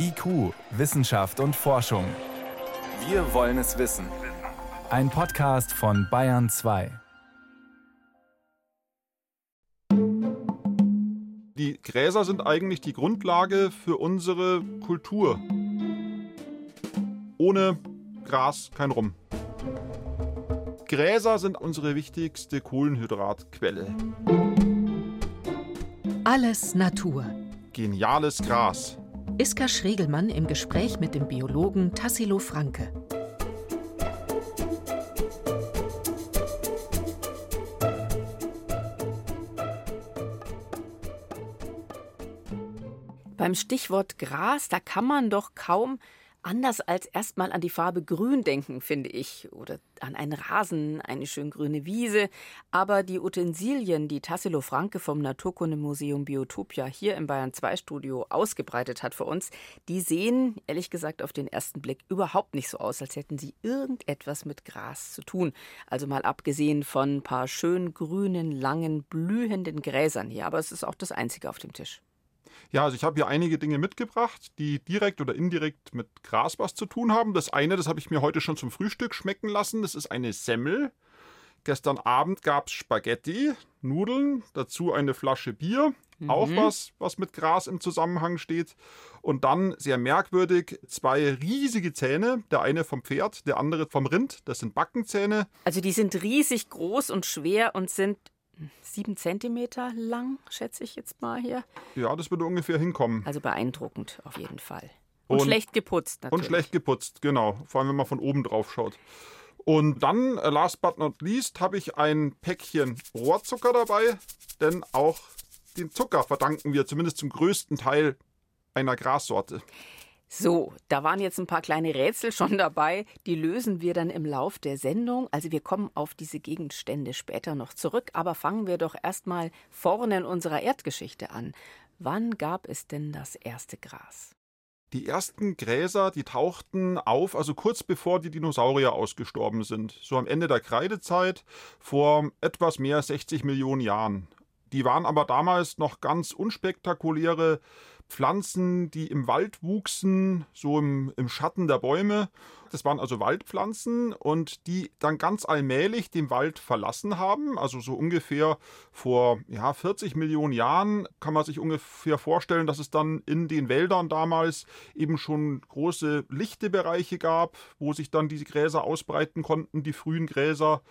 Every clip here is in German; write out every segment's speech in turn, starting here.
IQ, Wissenschaft und Forschung. Wir wollen es wissen. Ein Podcast von Bayern 2. Die Gräser sind eigentlich die Grundlage für unsere Kultur. Ohne Gras kein Rum. Gräser sind unsere wichtigste Kohlenhydratquelle. Alles Natur. Geniales Gras. Iska Schregelmann im Gespräch mit dem Biologen Tassilo Franke. Beim Stichwort Gras, da kann man doch kaum anders als erstmal an die Farbe Grün denken, finde ich, oder an einen Rasen, eine schön grüne Wiese. Aber die Utensilien, die Tassilo Franke vom Naturkundemuseum Biotopia hier im Bayern 2 Studio ausgebreitet hat für uns, die sehen, ehrlich gesagt, auf den ersten Blick überhaupt nicht so aus, als hätten sie irgendetwas mit Gras zu tun. Also mal abgesehen von ein paar schön grünen, langen, blühenden Gräsern hier. Aber es ist auch das Einzige auf dem Tisch. Ja, also ich habe hier einige Dinge mitgebracht, die direkt oder indirekt mit Gras was zu tun haben. Das eine, das habe ich mir heute schon zum Frühstück schmecken lassen. Das ist eine Semmel. Gestern Abend gab es Spaghetti, Nudeln, dazu eine Flasche Bier. Mhm. Auch was, was mit Gras im Zusammenhang steht. Und dann sehr merkwürdig zwei riesige Zähne. Der eine vom Pferd, der andere vom Rind. Das sind Backenzähne. Also die sind riesig groß und schwer und sind sieben Zentimeter lang, schätze ich jetzt mal hier. Ja, das würde ungefähr hinkommen. Also beeindruckend auf jeden Fall. Und, und schlecht geputzt natürlich. Und schlecht geputzt, genau. Vor allem, wenn man von oben drauf schaut. Und dann, äh, last but not least, habe ich ein Päckchen Rohrzucker dabei, denn auch den Zucker verdanken wir zumindest zum größten Teil einer Grassorte. So, da waren jetzt ein paar kleine Rätsel schon dabei. Die lösen wir dann im Lauf der Sendung. Also wir kommen auf diese Gegenstände später noch zurück. Aber fangen wir doch erstmal vorne in unserer Erdgeschichte an. Wann gab es denn das erste Gras? Die ersten Gräser, die tauchten auf, also kurz bevor die Dinosaurier ausgestorben sind. So am Ende der Kreidezeit vor etwas mehr als 60 Millionen Jahren. Die waren aber damals noch ganz unspektakuläre Pflanzen, die im Wald wuchsen, so im, im Schatten der Bäume. Das waren also Waldpflanzen und die dann ganz allmählich den Wald verlassen haben. Also so ungefähr vor ja, 40 Millionen Jahren kann man sich ungefähr vorstellen, dass es dann in den Wäldern damals eben schon große lichte Bereiche gab, wo sich dann diese Gräser ausbreiten konnten, die frühen Gräser.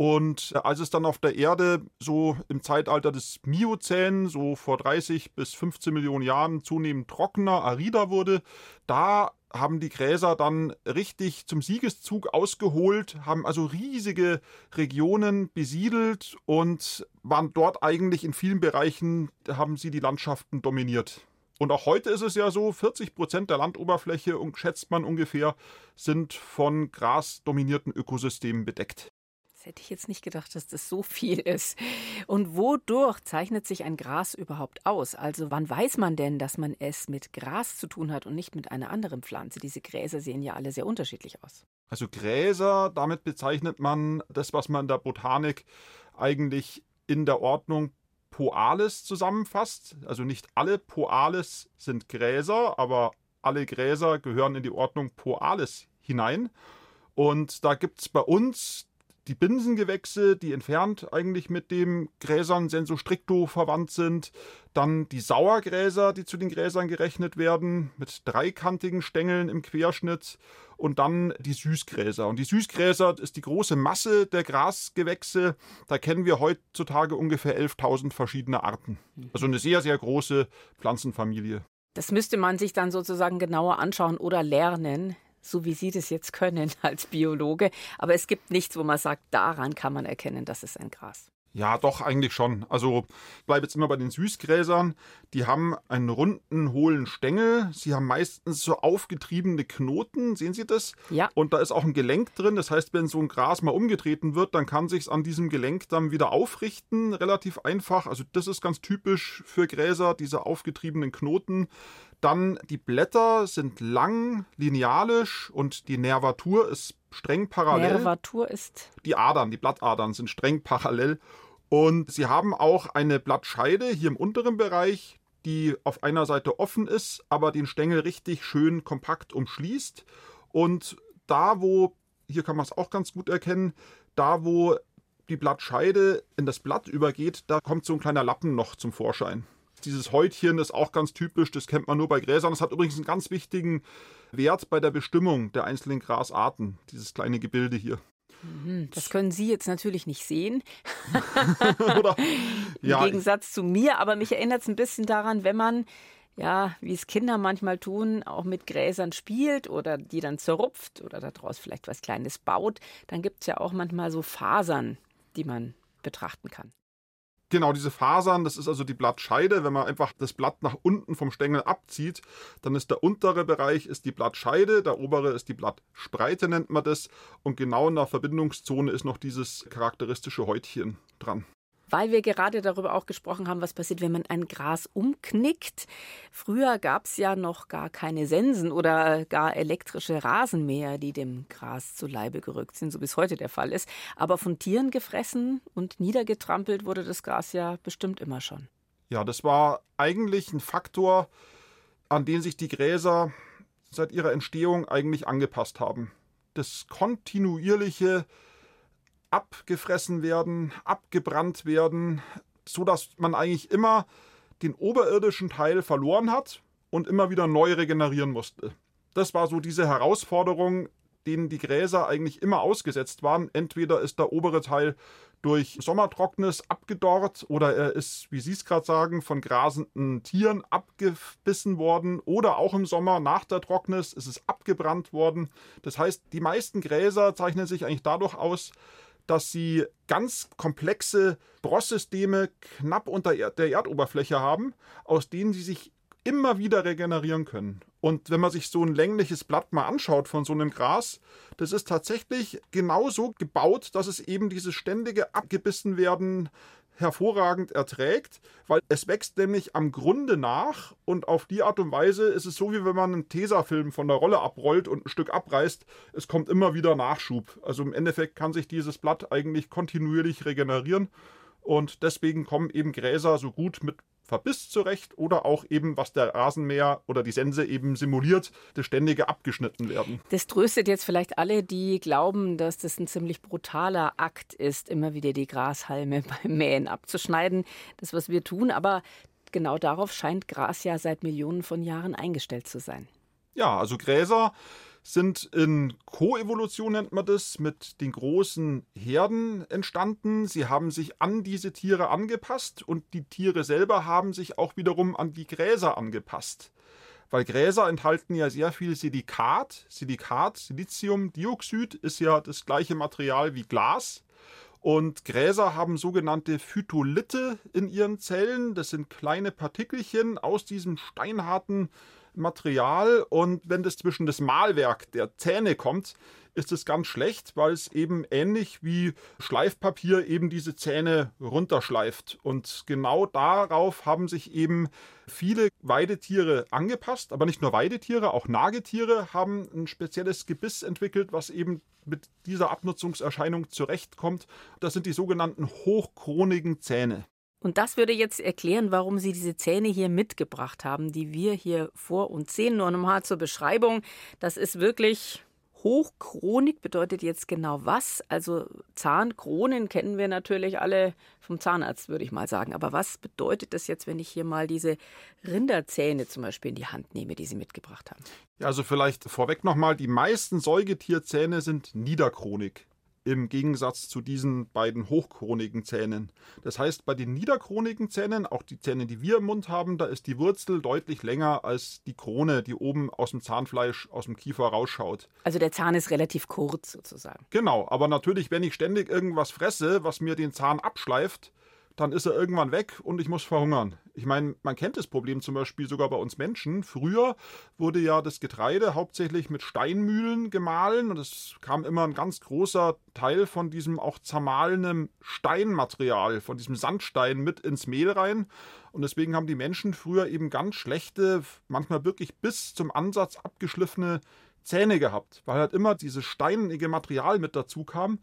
Und äh, als es dann auf der Erde so im Zeitalter des Miozän, so vor 30 bis 15 Millionen Jahren, zunehmend trockener, arider wurde, da haben die Gräser dann richtig zum Siegeszug ausgeholt, haben also riesige Regionen besiedelt und waren dort eigentlich in vielen Bereichen, haben sie die Landschaften dominiert. Und auch heute ist es ja so, 40 Prozent der Landoberfläche, schätzt man ungefähr, sind von grasdominierten Ökosystemen bedeckt. Das hätte ich jetzt nicht gedacht, dass das so viel ist. Und wodurch zeichnet sich ein Gras überhaupt aus? Also wann weiß man denn, dass man es mit Gras zu tun hat und nicht mit einer anderen Pflanze? Diese Gräser sehen ja alle sehr unterschiedlich aus. Also Gräser, damit bezeichnet man das, was man in der Botanik eigentlich in der Ordnung Poales zusammenfasst. Also nicht alle Poales sind Gräser, aber alle Gräser gehören in die Ordnung Poales hinein. Und da gibt es bei uns die Binsengewächse, die entfernt eigentlich mit den Gräsern senso stricto verwandt sind. Dann die Sauergräser, die zu den Gräsern gerechnet werden, mit dreikantigen Stängeln im Querschnitt. Und dann die Süßgräser. Und die Süßgräser ist die große Masse der Grasgewächse. Da kennen wir heutzutage ungefähr 11.000 verschiedene Arten. Also eine sehr, sehr große Pflanzenfamilie. Das müsste man sich dann sozusagen genauer anschauen oder lernen so wie Sie das jetzt können als Biologe. Aber es gibt nichts, wo man sagt, daran kann man erkennen, dass es ein Gras. Ja, doch, eigentlich schon. Also bleibe jetzt immer bei den Süßgräsern. Die haben einen runden, hohlen Stängel. Sie haben meistens so aufgetriebene Knoten. Sehen Sie das? Ja. Und da ist auch ein Gelenk drin. Das heißt, wenn so ein Gras mal umgetreten wird, dann kann sich an diesem Gelenk dann wieder aufrichten. Relativ einfach. Also das ist ganz typisch für Gräser, diese aufgetriebenen Knoten. Dann die Blätter sind lang, linealisch und die Nervatur ist streng parallel. Nervatur ist? Die Adern, die Blattadern sind streng parallel. Und sie haben auch eine Blattscheide hier im unteren Bereich, die auf einer Seite offen ist, aber den Stängel richtig schön kompakt umschließt. Und da, wo, hier kann man es auch ganz gut erkennen, da, wo die Blattscheide in das Blatt übergeht, da kommt so ein kleiner Lappen noch zum Vorschein. Dieses Häutchen ist auch ganz typisch, das kennt man nur bei Gräsern. Das hat übrigens einen ganz wichtigen Wert bei der Bestimmung der einzelnen Grasarten, dieses kleine Gebilde hier. Mhm, das können Sie jetzt natürlich nicht sehen. Oder, ja. Im Gegensatz zu mir, aber mich erinnert es ein bisschen daran, wenn man, ja, wie es Kinder manchmal tun, auch mit Gräsern spielt oder die dann zerrupft oder daraus vielleicht was Kleines baut, dann gibt es ja auch manchmal so Fasern, die man betrachten kann. Genau, diese Fasern, das ist also die Blattscheide. Wenn man einfach das Blatt nach unten vom Stängel abzieht, dann ist der untere Bereich ist die Blattscheide, der obere ist die Blattspreite, nennt man das. Und genau in der Verbindungszone ist noch dieses charakteristische Häutchen dran weil wir gerade darüber auch gesprochen haben, was passiert, wenn man ein Gras umknickt. Früher gab es ja noch gar keine Sensen oder gar elektrische Rasenmäher, die dem Gras zu Leibe gerückt sind, so bis heute der Fall ist. Aber von Tieren gefressen und niedergetrampelt wurde das Gras ja bestimmt immer schon. Ja, das war eigentlich ein Faktor, an den sich die Gräser seit ihrer Entstehung eigentlich angepasst haben. Das kontinuierliche abgefressen werden, abgebrannt werden, so dass man eigentlich immer den oberirdischen Teil verloren hat und immer wieder neu regenerieren musste. Das war so diese Herausforderung, denen die Gräser eigentlich immer ausgesetzt waren. Entweder ist der obere Teil durch Sommertrocknis abgedorrt oder er ist, wie Sie es gerade sagen, von grasenden Tieren abgebissen worden oder auch im Sommer nach der Trocknis ist es abgebrannt worden. Das heißt, die meisten Gräser zeichnen sich eigentlich dadurch aus, dass sie ganz komplexe Brosssysteme knapp unter der Erdoberfläche haben, aus denen sie sich immer wieder regenerieren können. Und wenn man sich so ein längliches Blatt mal anschaut von so einem Gras, das ist tatsächlich genauso gebaut, dass es eben dieses ständige abgebissen werden hervorragend erträgt, weil es wächst nämlich am Grunde nach und auf die Art und Weise ist es so, wie wenn man einen Tesafilm von der Rolle abrollt und ein Stück abreißt. Es kommt immer wieder Nachschub. Also im Endeffekt kann sich dieses Blatt eigentlich kontinuierlich regenerieren und deswegen kommen eben Gräser so gut mit Verbiss zurecht oder auch eben, was der Rasenmäher oder die Sense eben simuliert, das ständige abgeschnitten werden. Das tröstet jetzt vielleicht alle, die glauben, dass das ein ziemlich brutaler Akt ist, immer wieder die Grashalme beim Mähen abzuschneiden. Das, was wir tun, aber genau darauf scheint Gras ja seit Millionen von Jahren eingestellt zu sein. Ja, also Gräser sind in Koevolution, nennt man das, mit den großen Herden entstanden. Sie haben sich an diese Tiere angepasst und die Tiere selber haben sich auch wiederum an die Gräser angepasst. Weil Gräser enthalten ja sehr viel Silikat. Silikat, Siliziumdioxid, ist ja das gleiche Material wie Glas. Und Gräser haben sogenannte Phytolithe in ihren Zellen. Das sind kleine Partikelchen aus diesem steinharten Material und wenn das zwischen das Malwerk der Zähne kommt, ist es ganz schlecht, weil es eben ähnlich wie Schleifpapier eben diese Zähne runterschleift. Und genau darauf haben sich eben viele Weidetiere angepasst, aber nicht nur Weidetiere, auch Nagetiere haben ein spezielles Gebiss entwickelt, was eben mit dieser Abnutzungserscheinung zurechtkommt. Das sind die sogenannten hochkronigen Zähne. Und das würde jetzt erklären, warum Sie diese Zähne hier mitgebracht haben, die wir hier vor uns sehen. Nur nochmal zur Beschreibung. Das ist wirklich Hochchronik bedeutet jetzt genau was? Also Zahnkronen kennen wir natürlich alle vom Zahnarzt, würde ich mal sagen. Aber was bedeutet das jetzt, wenn ich hier mal diese Rinderzähne zum Beispiel in die Hand nehme, die Sie mitgebracht haben? Ja, also vielleicht vorweg nochmal, die meisten Säugetierzähne sind niederchronik im Gegensatz zu diesen beiden hochkronigen Zähnen. Das heißt, bei den niederkronigen Zähnen, auch die Zähne, die wir im Mund haben, da ist die Wurzel deutlich länger als die Krone, die oben aus dem Zahnfleisch, aus dem Kiefer rausschaut. Also der Zahn ist relativ kurz sozusagen. Genau, aber natürlich, wenn ich ständig irgendwas fresse, was mir den Zahn abschleift, dann ist er irgendwann weg und ich muss verhungern. Ich meine, man kennt das Problem zum Beispiel sogar bei uns Menschen. Früher wurde ja das Getreide hauptsächlich mit Steinmühlen gemahlen und es kam immer ein ganz großer Teil von diesem auch zermahlenen Steinmaterial, von diesem Sandstein mit ins Mehl rein. Und deswegen haben die Menschen früher eben ganz schlechte, manchmal wirklich bis zum Ansatz abgeschliffene Zähne gehabt, weil halt immer dieses steinige Material mit dazu kam.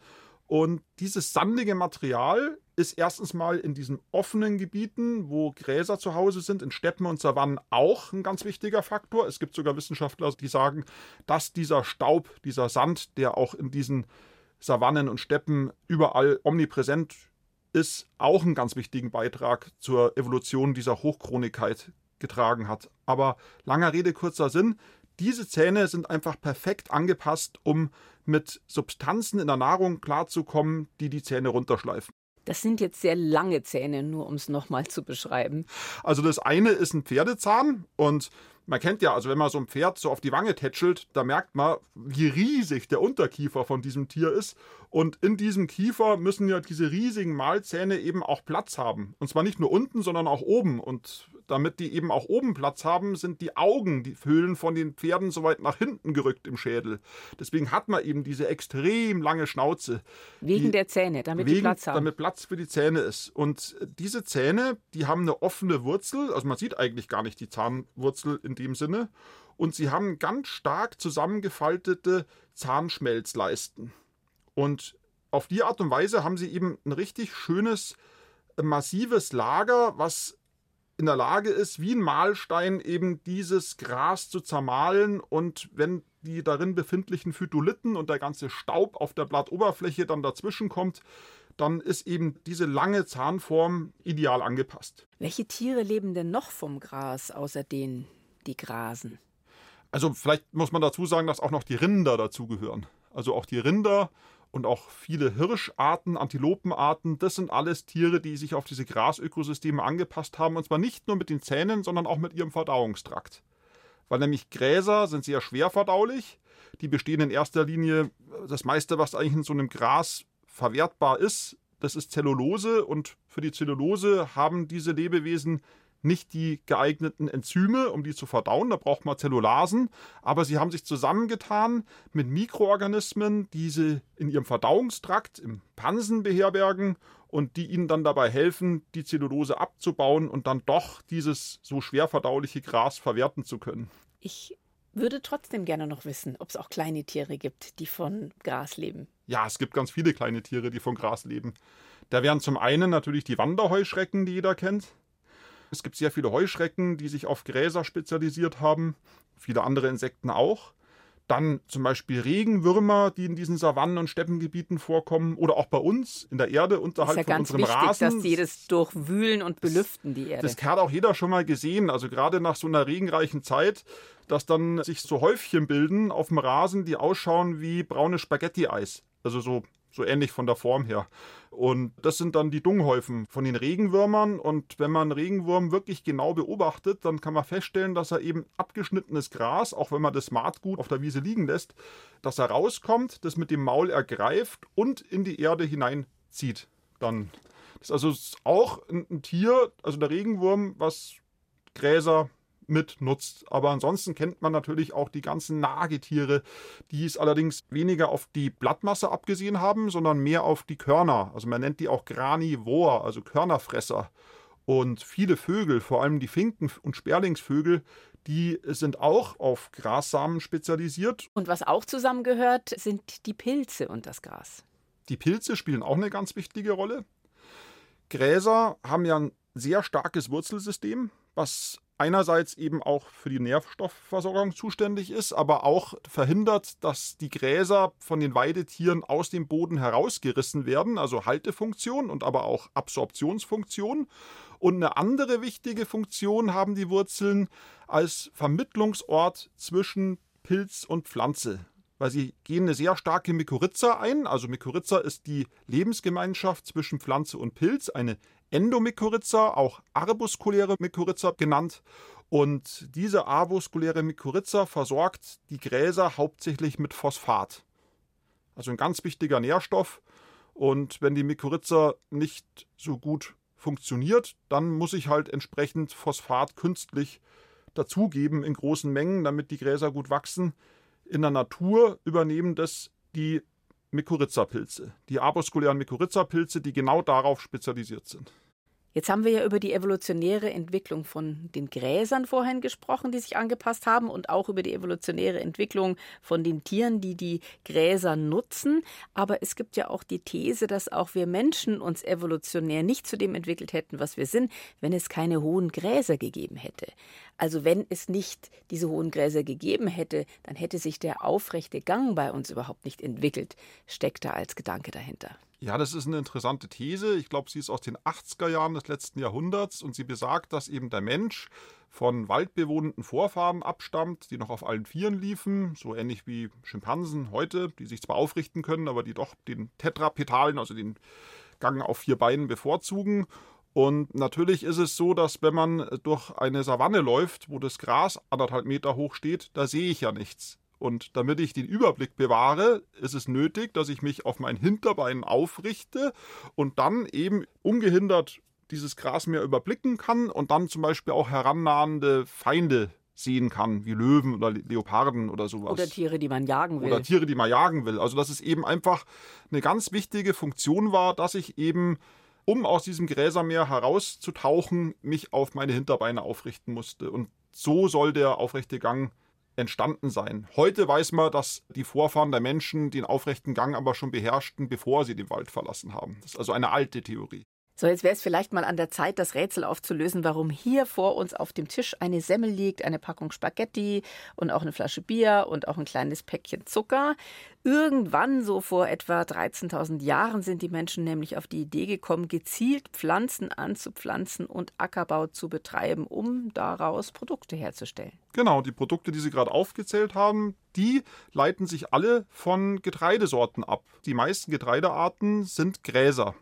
Und dieses sandige Material ist erstens mal in diesen offenen Gebieten, wo Gräser zu Hause sind, in Steppen und Savannen auch ein ganz wichtiger Faktor. Es gibt sogar Wissenschaftler, die sagen, dass dieser Staub, dieser Sand, der auch in diesen Savannen und Steppen überall omnipräsent ist, auch einen ganz wichtigen Beitrag zur Evolution dieser Hochchronigkeit getragen hat. Aber langer Rede, kurzer Sinn. Diese Zähne sind einfach perfekt angepasst, um mit Substanzen in der Nahrung klarzukommen, die die Zähne runterschleifen. Das sind jetzt sehr lange Zähne, nur um es nochmal zu beschreiben. Also das eine ist ein Pferdezahn und man kennt ja, also wenn man so ein Pferd so auf die Wange tätschelt, da merkt man, wie riesig der Unterkiefer von diesem Tier ist. Und in diesem Kiefer müssen ja diese riesigen Mahlzähne eben auch Platz haben. Und zwar nicht nur unten, sondern auch oben. Und damit die eben auch oben Platz haben, sind die Augen, die Höhlen von den Pferden so weit nach hinten gerückt im Schädel. Deswegen hat man eben diese extrem lange Schnauze. Wegen der Zähne, damit wegen, die Platz haben. Damit Platz für die Zähne ist. Und diese Zähne, die haben eine offene Wurzel. Also man sieht eigentlich gar nicht die Zahnwurzel in dem Sinne. Und sie haben ganz stark zusammengefaltete Zahnschmelzleisten. Und auf die Art und Weise haben sie eben ein richtig schönes, massives Lager, was in der Lage ist, wie ein Mahlstein eben dieses Gras zu zermahlen und wenn die darin befindlichen Phytolithen und der ganze Staub auf der Blattoberfläche dann dazwischen kommt, dann ist eben diese lange Zahnform ideal angepasst. Welche Tiere leben denn noch vom Gras, außer denen, die grasen? Also vielleicht muss man dazu sagen, dass auch noch die Rinder dazugehören. Also auch die Rinder und auch viele Hirscharten, Antilopenarten, das sind alles Tiere, die sich auf diese Grasökosysteme angepasst haben, und zwar nicht nur mit den Zähnen, sondern auch mit ihrem Verdauungstrakt. Weil nämlich Gräser sind sehr schwer verdaulich, die bestehen in erster Linie, das meiste, was eigentlich in so einem Gras verwertbar ist, das ist Zellulose und für die Zellulose haben diese Lebewesen nicht die geeigneten Enzyme, um die zu verdauen. Da braucht man Zellulasen. Aber sie haben sich zusammengetan mit Mikroorganismen, die sie in ihrem Verdauungstrakt, im Pansen beherbergen und die ihnen dann dabei helfen, die Zellulose abzubauen und dann doch dieses so schwer verdauliche Gras verwerten zu können. Ich würde trotzdem gerne noch wissen, ob es auch kleine Tiere gibt, die von Gras leben. Ja, es gibt ganz viele kleine Tiere, die von Gras leben. Da wären zum einen natürlich die Wanderheuschrecken, die jeder kennt. Es gibt sehr viele Heuschrecken, die sich auf Gräser spezialisiert haben, viele andere Insekten auch. Dann zum Beispiel Regenwürmer, die in diesen Savannen- und Steppengebieten vorkommen oder auch bei uns in der Erde unterhalb ist ja von ganz unserem wichtig, Rasen. dass die das durchwühlen und belüften, die Erde. Das hat auch jeder schon mal gesehen, also gerade nach so einer regenreichen Zeit, dass dann sich so Häufchen bilden auf dem Rasen, die ausschauen wie braune Spaghetti-Eis. Also so so ähnlich von der Form her. Und das sind dann die Dunghäufen von den Regenwürmern. Und wenn man Regenwurm wirklich genau beobachtet, dann kann man feststellen, dass er eben abgeschnittenes Gras, auch wenn man das Saatgut auf der Wiese liegen lässt, dass er rauskommt, das mit dem Maul ergreift und in die Erde hineinzieht. Dann das ist also auch ein Tier, also der Regenwurm, was Gräser mit nutzt. Aber ansonsten kennt man natürlich auch die ganzen Nagetiere, die es allerdings weniger auf die Blattmasse abgesehen haben, sondern mehr auf die Körner. Also man nennt die auch Granivor, also Körnerfresser. Und viele Vögel, vor allem die Finken- und Sperlingsvögel, die sind auch auf Grassamen spezialisiert. Und was auch zusammengehört, sind die Pilze und das Gras. Die Pilze spielen auch eine ganz wichtige Rolle. Gräser haben ja ein sehr starkes Wurzelsystem, was einerseits eben auch für die Nährstoffversorgung zuständig ist, aber auch verhindert, dass die Gräser von den Weidetieren aus dem Boden herausgerissen werden, also Haltefunktion und aber auch Absorptionsfunktion. Und eine andere wichtige Funktion haben die Wurzeln als Vermittlungsort zwischen Pilz und Pflanze weil sie gehen eine sehr starke Mykorrhiza ein. Also Mykorrhiza ist die Lebensgemeinschaft zwischen Pflanze und Pilz, eine Endomykorrhiza, auch arbuskuläre Mykorrhiza genannt. Und diese arbuskuläre Mykorrhiza versorgt die Gräser hauptsächlich mit Phosphat. Also ein ganz wichtiger Nährstoff. Und wenn die Mykorrhiza nicht so gut funktioniert, dann muss ich halt entsprechend Phosphat künstlich dazugeben in großen Mengen, damit die Gräser gut wachsen. In der Natur übernehmen das die Mykorrhiza-Pilze, die arbuskulären Mykorrhiza-Pilze, die genau darauf spezialisiert sind. Jetzt haben wir ja über die evolutionäre Entwicklung von den Gräsern vorhin gesprochen, die sich angepasst haben und auch über die evolutionäre Entwicklung von den Tieren, die die Gräser nutzen. Aber es gibt ja auch die These, dass auch wir Menschen uns evolutionär nicht zu dem entwickelt hätten, was wir sind, wenn es keine hohen Gräser gegeben hätte. Also wenn es nicht diese hohen Gräser gegeben hätte, dann hätte sich der aufrechte Gang bei uns überhaupt nicht entwickelt, steckt da als Gedanke dahinter. Ja, das ist eine interessante These. Ich glaube, sie ist aus den 80er Jahren des letzten Jahrhunderts und sie besagt, dass eben der Mensch von waldbewohnenden Vorfahren abstammt, die noch auf allen Vieren liefen, so ähnlich wie Schimpansen heute, die sich zwar aufrichten können, aber die doch den Tetrapetalen, also den Gang auf vier Beinen bevorzugen. Und natürlich ist es so, dass wenn man durch eine Savanne läuft, wo das Gras anderthalb Meter hoch steht, da sehe ich ja nichts. Und damit ich den Überblick bewahre, ist es nötig, dass ich mich auf mein Hinterbein aufrichte und dann eben ungehindert dieses Gras mehr überblicken kann und dann zum Beispiel auch herannahende Feinde sehen kann, wie Löwen oder Leoparden oder sowas. Oder Tiere, die man jagen will. Oder Tiere, die man jagen will. Also dass es eben einfach eine ganz wichtige Funktion war, dass ich eben, um aus diesem Gräsermeer herauszutauchen, mich auf meine Hinterbeine aufrichten musste. Und so soll der aufrechte Gang entstanden sein. Heute weiß man, dass die Vorfahren der Menschen den aufrechten Gang aber schon beherrschten, bevor sie den Wald verlassen haben. Das ist also eine alte Theorie. So, jetzt wäre es vielleicht mal an der Zeit, das Rätsel aufzulösen, warum hier vor uns auf dem Tisch eine Semmel liegt, eine Packung Spaghetti und auch eine Flasche Bier und auch ein kleines Päckchen Zucker. Irgendwann, so vor etwa 13.000 Jahren, sind die Menschen nämlich auf die Idee gekommen, gezielt Pflanzen anzupflanzen und Ackerbau zu betreiben, um daraus Produkte herzustellen. Genau, die Produkte, die Sie gerade aufgezählt haben, die leiten sich alle von Getreidesorten ab. Die meisten Getreidearten sind Gräser.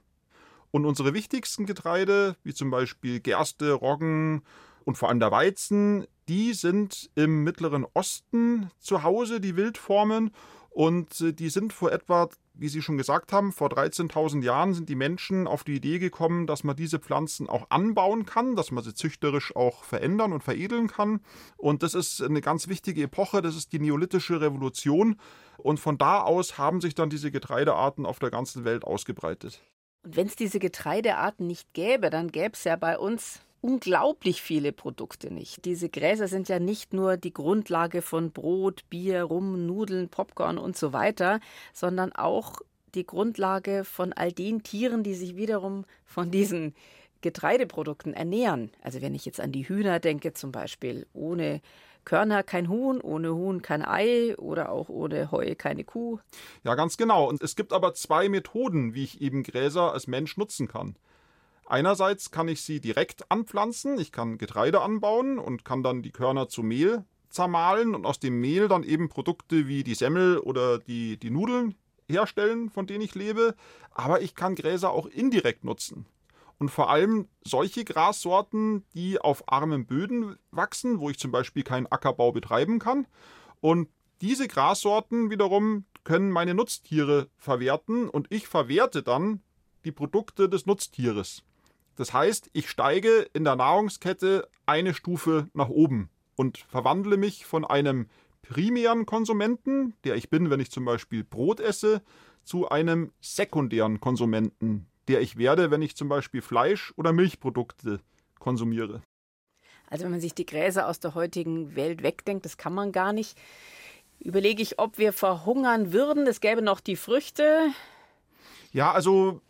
Und unsere wichtigsten Getreide, wie zum Beispiel Gerste, Roggen und vor allem der Weizen, die sind im Mittleren Osten zu Hause, die Wildformen. Und äh, die sind vor etwa, wie Sie schon gesagt haben, vor 13.000 Jahren sind die Menschen auf die Idee gekommen, dass man diese Pflanzen auch anbauen kann, dass man sie züchterisch auch verändern und veredeln kann. Und das ist eine ganz wichtige Epoche, das ist die neolithische Revolution. Und von da aus haben sich dann diese Getreidearten auf der ganzen Welt ausgebreitet. Und wenn es diese Getreidearten nicht gäbe, dann gäbe es ja bei uns unglaublich viele Produkte nicht. Diese Gräser sind ja nicht nur die Grundlage von Brot, Bier, Rum, Nudeln, Popcorn und so weiter, sondern auch die Grundlage von all den Tieren, die sich wiederum von diesen Getreideprodukten ernähren. Also wenn ich jetzt an die Hühner denke zum Beispiel, ohne Körner kein Huhn, ohne Huhn kein Ei oder auch ohne Heu keine Kuh. Ja, ganz genau. Und es gibt aber zwei Methoden, wie ich eben Gräser als Mensch nutzen kann. Einerseits kann ich sie direkt anpflanzen, ich kann Getreide anbauen und kann dann die Körner zu Mehl zermahlen und aus dem Mehl dann eben Produkte wie die Semmel oder die, die Nudeln herstellen, von denen ich lebe. Aber ich kann Gräser auch indirekt nutzen und vor allem solche Grassorten, die auf armen Böden wachsen, wo ich zum Beispiel keinen Ackerbau betreiben kann. Und diese Grassorten wiederum können meine Nutztiere verwerten und ich verwerte dann die Produkte des Nutztieres. Das heißt, ich steige in der Nahrungskette eine Stufe nach oben und verwandle mich von einem primären Konsumenten, der ich bin, wenn ich zum Beispiel Brot esse, zu einem sekundären Konsumenten, der ich werde, wenn ich zum Beispiel Fleisch oder Milchprodukte konsumiere. Also wenn man sich die Gräser aus der heutigen Welt wegdenkt, das kann man gar nicht, überlege ich, ob wir verhungern würden. Es gäbe noch die Früchte. Ja, also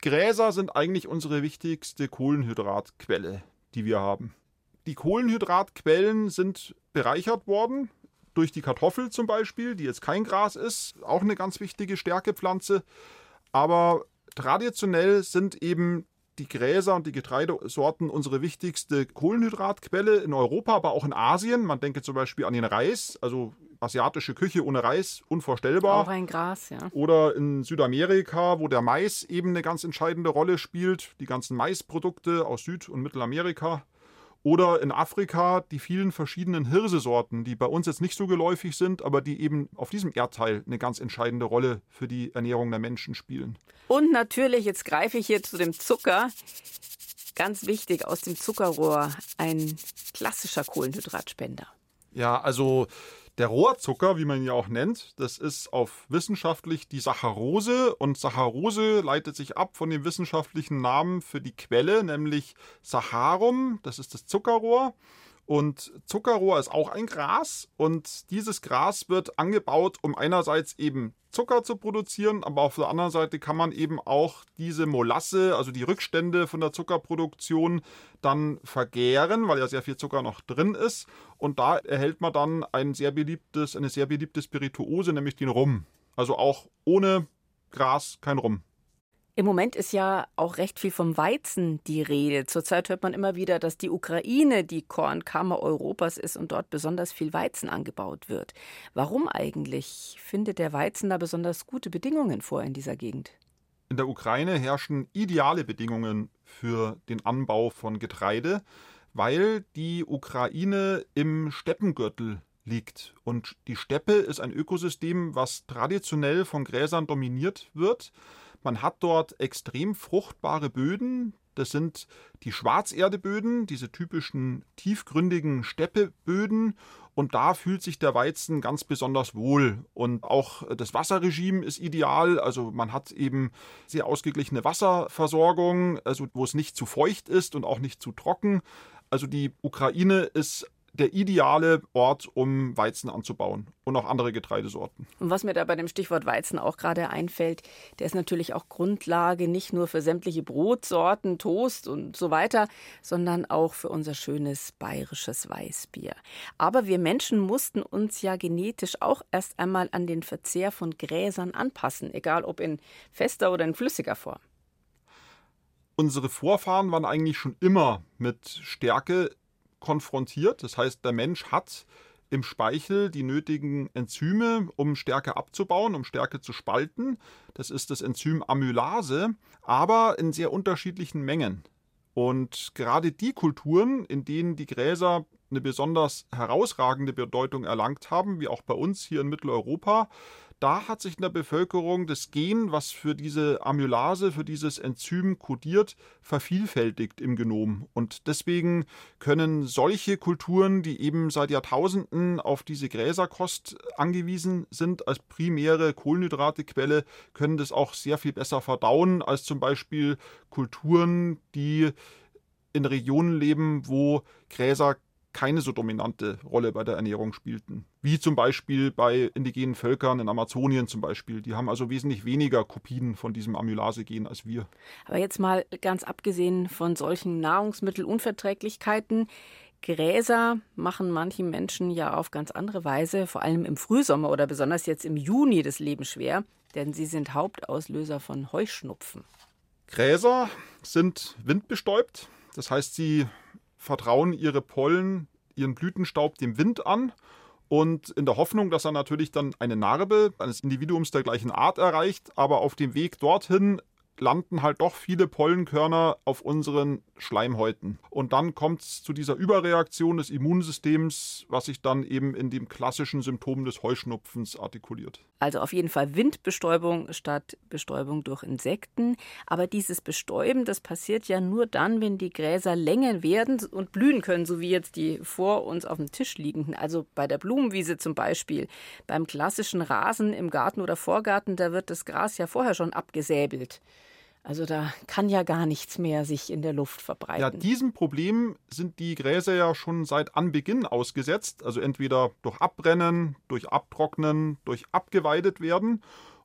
Gräser sind eigentlich unsere wichtigste Kohlenhydratquelle, die wir haben. Die Kohlenhydratquellen sind bereichert worden durch die Kartoffel zum Beispiel, die jetzt kein Gras ist, auch eine ganz wichtige Stärkepflanze. Aber Traditionell sind eben die Gräser und die Getreidesorten unsere wichtigste Kohlenhydratquelle in Europa, aber auch in Asien. Man denke zum Beispiel an den Reis, also asiatische Küche ohne Reis, unvorstellbar. Auch ein Gras, ja. Oder in Südamerika, wo der Mais eben eine ganz entscheidende Rolle spielt, die ganzen Maisprodukte aus Süd- und Mittelamerika. Oder in Afrika die vielen verschiedenen Hirsesorten, die bei uns jetzt nicht so geläufig sind, aber die eben auf diesem Erdteil eine ganz entscheidende Rolle für die Ernährung der Menschen spielen. Und natürlich, jetzt greife ich hier zu dem Zucker. Ganz wichtig, aus dem Zuckerrohr ein klassischer Kohlenhydratspender. Ja, also Der Rohrzucker, wie man ihn ja auch nennt, das ist auf wissenschaftlich die Saccharose und Saccharose leitet sich ab von dem wissenschaftlichen Namen für die Quelle, nämlich Saccharum, das ist das Zuckerrohr. Und Zuckerrohr ist auch ein Gras und dieses Gras wird angebaut, um einerseits eben Zucker zu produzieren, aber auf der anderen Seite kann man eben auch diese Molasse, also die Rückstände von der Zuckerproduktion, dann vergären, weil ja sehr viel Zucker noch drin ist. Und da erhält man dann ein sehr beliebtes, eine sehr beliebte Spirituose, nämlich den Rum. Also auch ohne Gras kein Rum. Im Moment ist ja auch recht viel vom Weizen die Rede. Zurzeit hört man immer wieder, dass die Ukraine die Kornkammer Europas ist und dort besonders viel Weizen angebaut wird. Warum eigentlich findet der Weizen da besonders gute Bedingungen vor in dieser Gegend? In der Ukraine herrschen ideale Bedingungen für den Anbau von Getreide, weil die Ukraine im Steppengürtel liegt. Und die Steppe ist ein Ökosystem, was traditionell von Gräsern dominiert wird. Man hat dort extrem fruchtbare Böden. Das sind die Schwarzerdeböden, diese typischen tiefgründigen Steppeböden. Und da fühlt sich der Weizen ganz besonders wohl. Und auch das Wasserregime ist ideal. Also man hat eben sehr ausgeglichene Wasserversorgung, also wo es nicht zu feucht ist und auch nicht zu trocken. Also die Ukraine ist der ideale Ort, um Weizen anzubauen und auch andere Getreidesorten. Und was mir da bei dem Stichwort Weizen auch gerade einfällt, der ist natürlich auch Grundlage nicht nur für sämtliche Brotsorten, Toast und so weiter, sondern auch für unser schönes bayerisches Weißbier. Aber wir Menschen mussten uns ja genetisch auch erst einmal an den Verzehr von Gräsern anpassen, egal ob in fester oder in flüssiger Form. Unsere Vorfahren waren eigentlich schon immer mit Stärke konfrontiert. Das heißt, der Mensch hat im Speichel die nötigen Enzyme, um Stärke abzubauen, um Stärke zu spalten. Das ist das Enzym Amylase, aber in sehr unterschiedlichen Mengen. Und gerade die Kulturen, in denen die Gräser eine besonders herausragende Bedeutung erlangt haben, wie auch bei uns hier in Mitteleuropa, da hat sich in der Bevölkerung das Gen, was für diese Amylase, für dieses Enzym kodiert, vervielfältigt im Genom. Und deswegen können solche Kulturen, die eben seit Jahrtausenden auf diese Gräserkost angewiesen sind, als primäre Kohlenhydratequelle, können das auch sehr viel besser verdauen als zum Beispiel Kulturen, die in Regionen leben, wo Gräser keine so dominante Rolle bei der Ernährung spielten. Wie zum Beispiel bei indigenen Völkern in Amazonien zum Beispiel. Die haben also wesentlich weniger Kopien von diesem Amylase-Gen als wir. Aber jetzt mal ganz abgesehen von solchen Nahrungsmittelunverträglichkeiten. Gräser machen manchen Menschen ja auf ganz andere Weise, vor allem im Frühsommer oder besonders jetzt im Juni das Leben schwer, denn sie sind Hauptauslöser von Heuschnupfen. Gräser sind windbestäubt, das heißt, sie vertrauen ihre Pollen, ihren Blütenstaub dem Wind an und in der Hoffnung, dass er natürlich dann eine Narbe eines Individuums der gleichen Art erreicht, aber auf dem Weg dorthin landen halt doch viele Pollenkörner auf unseren Schleimhäuten. Und dann kommt es zu dieser Überreaktion des Immunsystems, was sich dann eben in dem klassischen Symptom des Heuschnupfens artikuliert. Also auf jeden Fall Windbestäubung statt Bestäubung durch Insekten. Aber dieses Bestäuben, das passiert ja nur dann, wenn die Gräser länger werden und blühen können, so wie jetzt die vor uns auf dem Tisch liegenden. Also bei der Blumenwiese zum Beispiel. Beim klassischen Rasen im Garten oder Vorgarten, da wird das Gras ja vorher schon abgesäbelt. Also da kann ja gar nichts mehr sich in der Luft verbreiten. Ja, diesem Problem sind die Gräser ja schon seit Anbeginn ausgesetzt. Also entweder durch Abbrennen, durch Abtrocknen, durch abgeweidet werden.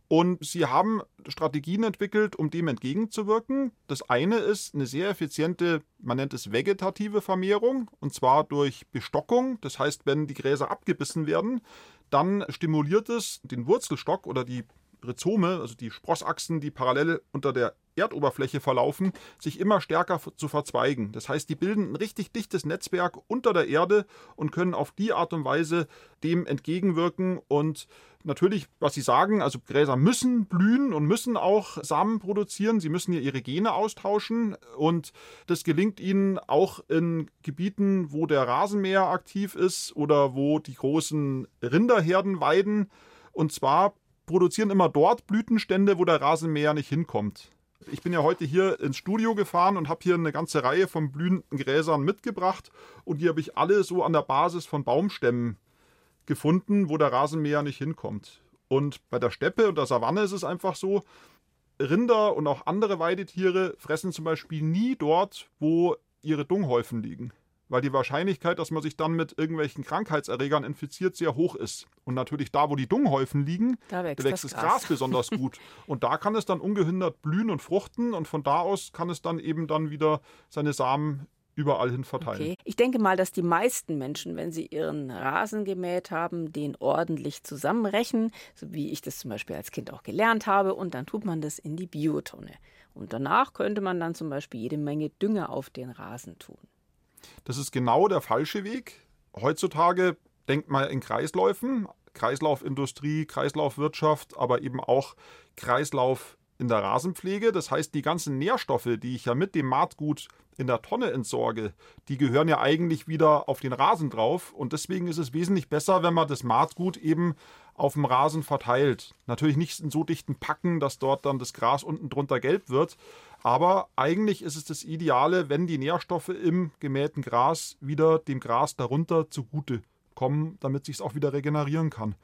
Und sie haben Strategien entwickelt, um dem entgegenzuwirken. Das eine ist eine sehr effiziente, man nennt es vegetative Vermehrung, und zwar durch Bestockung. Das heißt, wenn die Gräser abgebissen werden, dann stimuliert es den Wurzelstock oder die Rhizome, also die Sprossachsen, die parallel unter der Erdoberfläche verlaufen, sich immer stärker zu verzweigen. Das heißt, die bilden ein richtig dichtes Netzwerk unter der Erde und können auf die Art und Weise dem entgegenwirken. Und natürlich, was Sie sagen, also Gräser müssen blühen und müssen auch Samen produzieren. Sie müssen ja ihre Gene austauschen. Und das gelingt ihnen auch in Gebieten, wo der Rasenmäher aktiv ist oder wo die großen Rinderherden weiden. Und zwar produzieren immer dort Blütenstände, wo der Rasenmäher nicht hinkommt. Ich bin ja heute hier ins Studio gefahren und habe hier eine ganze Reihe von blühenden Gräsern mitgebracht und die habe ich alle so an der Basis von Baumstämmen gefunden, wo der Rasenmäher nicht hinkommt. Und bei der Steppe und der Savanne ist es einfach so, Rinder und auch andere Weidetiere fressen zum Beispiel nie dort, wo ihre Dunghäufen liegen. Weil die Wahrscheinlichkeit, dass man sich dann mit irgendwelchen Krankheitserregern infiziert, sehr hoch ist. Und natürlich da, wo die Dunghäufen liegen, da wächst, wächst das, das Gras. Gras besonders gut. Und da kann es dann ungehindert blühen und fruchten. Und von da aus kann es dann eben dann wieder seine Samen überall hin verteilen. Okay. Ich denke mal, dass die meisten Menschen, wenn sie ihren Rasen gemäht haben, den ordentlich zusammenrechnen, so wie ich das zum Beispiel als Kind auch gelernt habe, und dann tut man das in die Biotonne. Und danach könnte man dann zum Beispiel jede Menge Dünger auf den Rasen tun. Das ist genau der falsche Weg. Heutzutage denkt man in Kreisläufen, Kreislaufindustrie, Kreislaufwirtschaft, aber eben auch Kreislauf in der Rasenpflege. Das heißt, die ganzen Nährstoffe, die ich ja mit dem Maatgut in der Tonne entsorge, die gehören ja eigentlich wieder auf den Rasen drauf. Und deswegen ist es wesentlich besser, wenn man das Maatgut eben auf dem Rasen verteilt. Natürlich nicht in so dichten Packen, dass dort dann das Gras unten drunter gelb wird. Aber eigentlich ist es das Ideale, wenn die Nährstoffe im gemähten Gras wieder dem Gras darunter zugute kommen, damit sich es auch wieder regenerieren kann.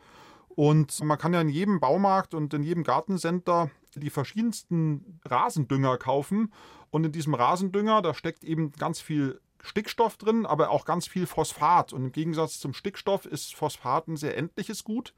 Und man kann ja in jedem Baumarkt und in jedem Gartencenter die verschiedensten Rasendünger kaufen. Und in diesem Rasendünger, da steckt eben ganz viel Stickstoff drin, aber auch ganz viel Phosphat. Und im Gegensatz zum Stickstoff ist Phosphat ein sehr endliches Gut.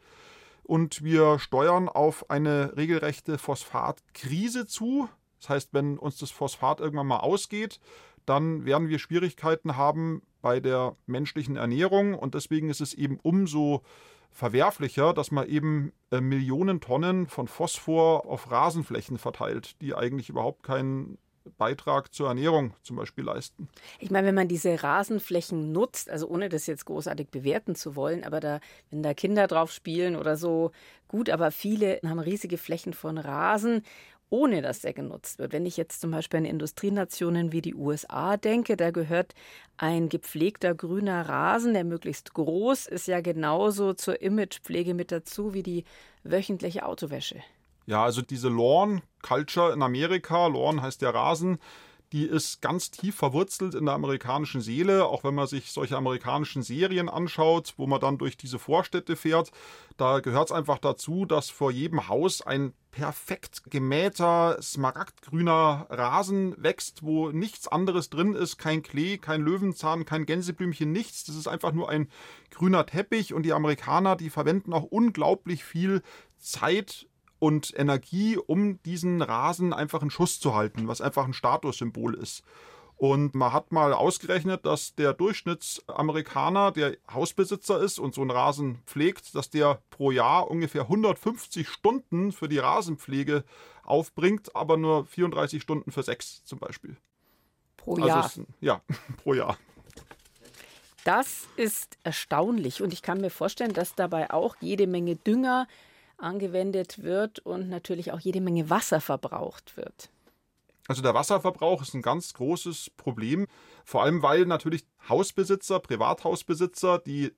Und wir steuern auf eine regelrechte Phosphatkrise zu. Das heißt, wenn uns das Phosphat irgendwann mal ausgeht, dann werden wir Schwierigkeiten haben bei der menschlichen Ernährung. Und deswegen ist es eben umso verwerflicher, dass man eben äh, Millionen Tonnen von Phosphor auf Rasenflächen verteilt, die eigentlich überhaupt keinen Beitrag zur Ernährung zum Beispiel leisten. Ich meine, wenn man diese Rasenflächen nutzt, also ohne das jetzt großartig bewerten zu wollen, aber da, wenn da Kinder drauf spielen oder so, gut, aber viele haben riesige Flächen von Rasen ohne dass er genutzt wird. Wenn ich jetzt zum Beispiel an Industrienationen wie die USA denke, da gehört ein gepflegter grüner Rasen, der möglichst groß ist, ja genauso zur Imagepflege mit dazu wie die wöchentliche Autowäsche. Ja, also diese Lawn Culture in Amerika, Lawn heißt der Rasen, die ist ganz tief verwurzelt in der amerikanischen Seele, auch wenn man sich solche amerikanischen Serien anschaut, wo man dann durch diese Vorstädte fährt. Da gehört es einfach dazu, dass vor jedem Haus ein perfekt gemähter, smaragdgrüner Rasen wächst, wo nichts anderes drin ist, kein Klee, kein Löwenzahn, kein Gänseblümchen, nichts. Das ist einfach nur ein grüner Teppich und die Amerikaner, die verwenden auch unglaublich viel Zeit und Energie, um diesen Rasen einfach in Schuss zu halten, was einfach ein Statussymbol ist. Und man hat mal ausgerechnet, dass der Durchschnittsamerikaner, der Hausbesitzer ist und so einen Rasen pflegt, dass der pro Jahr ungefähr 150 Stunden für die Rasenpflege aufbringt, aber nur 34 Stunden für sechs zum Beispiel. Pro also Jahr? Ist, ja, pro Jahr. Das ist erstaunlich und ich kann mir vorstellen, dass dabei auch jede Menge Dünger angewendet wird und natürlich auch jede Menge Wasser verbraucht wird. Also der Wasserverbrauch ist ein ganz großes Problem, vor allem weil natürlich Hausbesitzer, Privathausbesitzer, die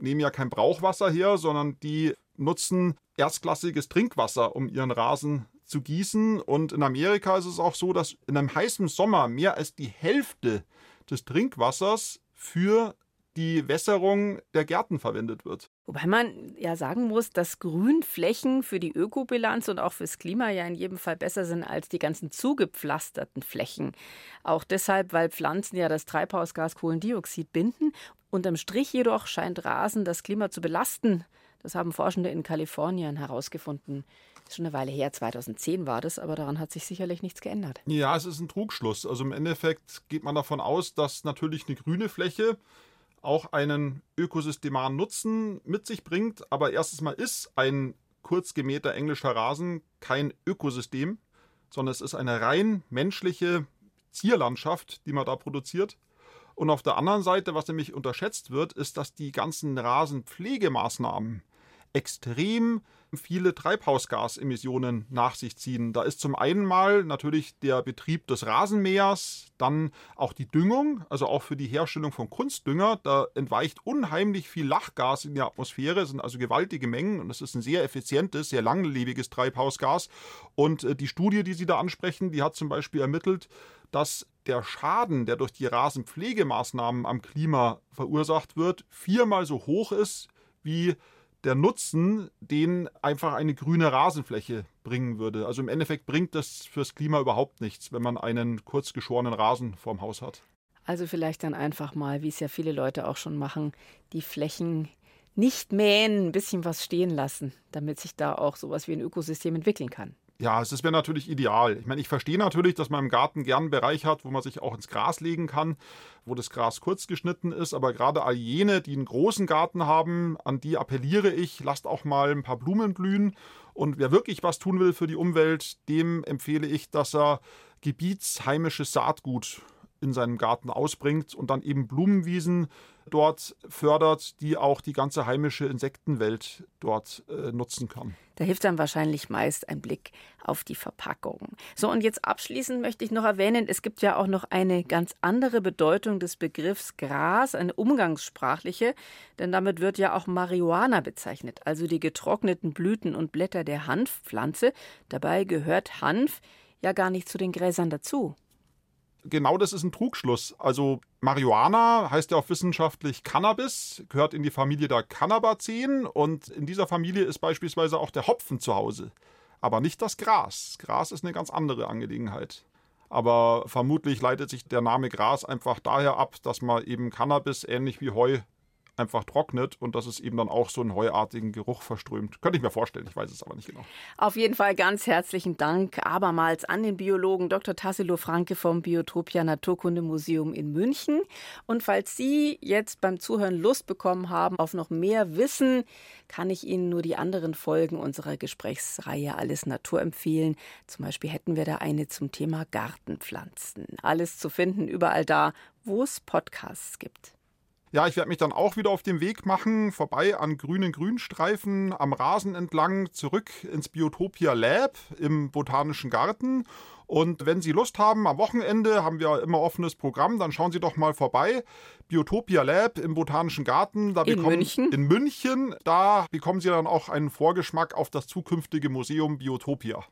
nehmen ja kein Brauchwasser her, sondern die nutzen erstklassiges Trinkwasser, um ihren Rasen zu gießen. Und in Amerika ist es auch so, dass in einem heißen Sommer mehr als die Hälfte des Trinkwassers für die Wässerung der Gärten verwendet wird. Wobei man ja sagen muss, dass Grünflächen für die Ökobilanz und auch fürs Klima ja in jedem Fall besser sind als die ganzen zugepflasterten Flächen. Auch deshalb, weil Pflanzen ja das Treibhausgas Kohlendioxid binden. Unterm Strich jedoch scheint Rasen das Klima zu belasten. Das haben Forschende in Kalifornien herausgefunden. Ist schon eine Weile her, 2010 war das, aber daran hat sich sicherlich nichts geändert. Ja, es ist ein Trugschluss. Also im Endeffekt geht man davon aus, dass natürlich eine grüne Fläche auch einen ökosystemaren Nutzen mit sich bringt. Aber erstens mal ist ein kurz gemähter englischer Rasen kein Ökosystem, sondern es ist eine rein menschliche Zierlandschaft, die man da produziert. Und auf der anderen Seite, was nämlich unterschätzt wird, ist, dass die ganzen Rasenpflegemaßnahmen extrem viele Treibhausgasemissionen nach sich ziehen. Da ist zum einen mal natürlich der Betrieb des Rasenmähers, dann auch die Düngung, also auch für die Herstellung von Kunstdünger. Da entweicht unheimlich viel Lachgas in die Atmosphäre, sind also gewaltige Mengen und das ist ein sehr effizientes, sehr langlebiges Treibhausgas. Und äh, die Studie, die Sie da ansprechen, die hat zum Beispiel ermittelt, dass der Schaden, der durch die Rasenpflegemaßnahmen am Klima verursacht wird, viermal so hoch ist wie der Nutzen, den einfach eine grüne Rasenfläche bringen würde. Also im Endeffekt bringt das fürs Klima überhaupt nichts, wenn man einen kurz geschorenen Rasen vorm Haus hat. Also vielleicht dann einfach mal, wie es ja viele Leute auch schon machen, die Flächen nicht mähen, ein bisschen was stehen lassen, damit sich da auch sowas wie ein Ökosystem entwickeln kann. Ja, es wäre natürlich ideal. Ich meine, ich verstehe natürlich, dass man im Garten gern einen Bereich hat, wo man sich auch ins Gras legen kann, wo das Gras kurz geschnitten ist. Aber gerade all jene, die einen großen Garten haben, an die appelliere ich, lasst auch mal ein paar Blumen blühen. Und wer wirklich was tun will für die Umwelt, dem empfehle ich, dass er gebietsheimisches Saatgut in seinem Garten ausbringt und dann eben Blumenwiesen dort fördert, die auch die ganze heimische Insektenwelt dort äh, nutzen kann. Da hilft dann wahrscheinlich meist ein Blick auf die Verpackung. So, und jetzt abschließend möchte ich noch erwähnen, es gibt ja auch noch eine ganz andere Bedeutung des Begriffs Gras, eine umgangssprachliche, denn damit wird ja auch Marihuana bezeichnet, also die getrockneten Blüten und Blätter der Hanfpflanze. Dabei gehört Hanf ja gar nicht zu den Gräsern dazu genau das ist ein Trugschluss. Also Marihuana heißt ja auch wissenschaftlich Cannabis, gehört in die Familie der Cannabazeen und in dieser Familie ist beispielsweise auch der Hopfen zu Hause, aber nicht das Gras. Gras ist eine ganz andere Angelegenheit. Aber vermutlich leitet sich der Name Gras einfach daher ab, dass man eben Cannabis ähnlich wie Heu einfach trocknet und dass es eben dann auch so einen heuartigen Geruch verströmt. Könnte ich mir vorstellen, ich weiß es aber nicht genau. Auf jeden Fall ganz herzlichen Dank abermals an den Biologen Dr. Tassilo Franke vom Biotopia Naturkundemuseum in München. Und falls Sie jetzt beim Zuhören Lust bekommen haben auf noch mehr Wissen, kann ich Ihnen nur die anderen Folgen unserer Gesprächsreihe Alles Natur empfehlen. Zum Beispiel hätten wir da eine zum Thema Gartenpflanzen. Alles zu finden überall da, wo es Podcasts gibt. Ja, ich werde mich dann auch wieder auf den Weg machen, vorbei an grünen Grünstreifen, am Rasen entlang, zurück ins Biotopia Lab im Botanischen Garten. Und wenn Sie Lust haben, am Wochenende haben wir immer offenes Programm, dann schauen Sie doch mal vorbei. Biotopia Lab im Botanischen Garten. Da in bekommen, München? In München. Da bekommen Sie dann auch einen Vorgeschmack auf das zukünftige Museum Biotopia.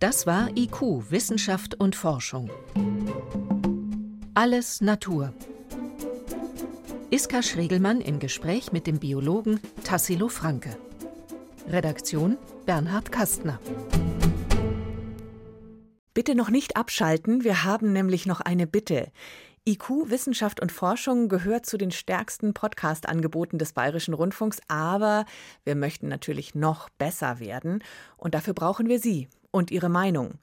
Das war IQ, Wissenschaft und Forschung. Alles Natur. Iska Schregelmann im Gespräch mit dem Biologen Tassilo Franke. Redaktion Bernhard Kastner. Bitte noch nicht abschalten, wir haben nämlich noch eine Bitte. IQ Wissenschaft und Forschung gehört zu den stärksten Podcast-Angeboten des Bayerischen Rundfunks, aber wir möchten natürlich noch besser werden und dafür brauchen wir Sie und Ihre Meinung.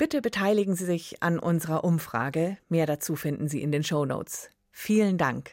Bitte beteiligen Sie sich an unserer Umfrage. Mehr dazu finden Sie in den Show Notes. Vielen Dank.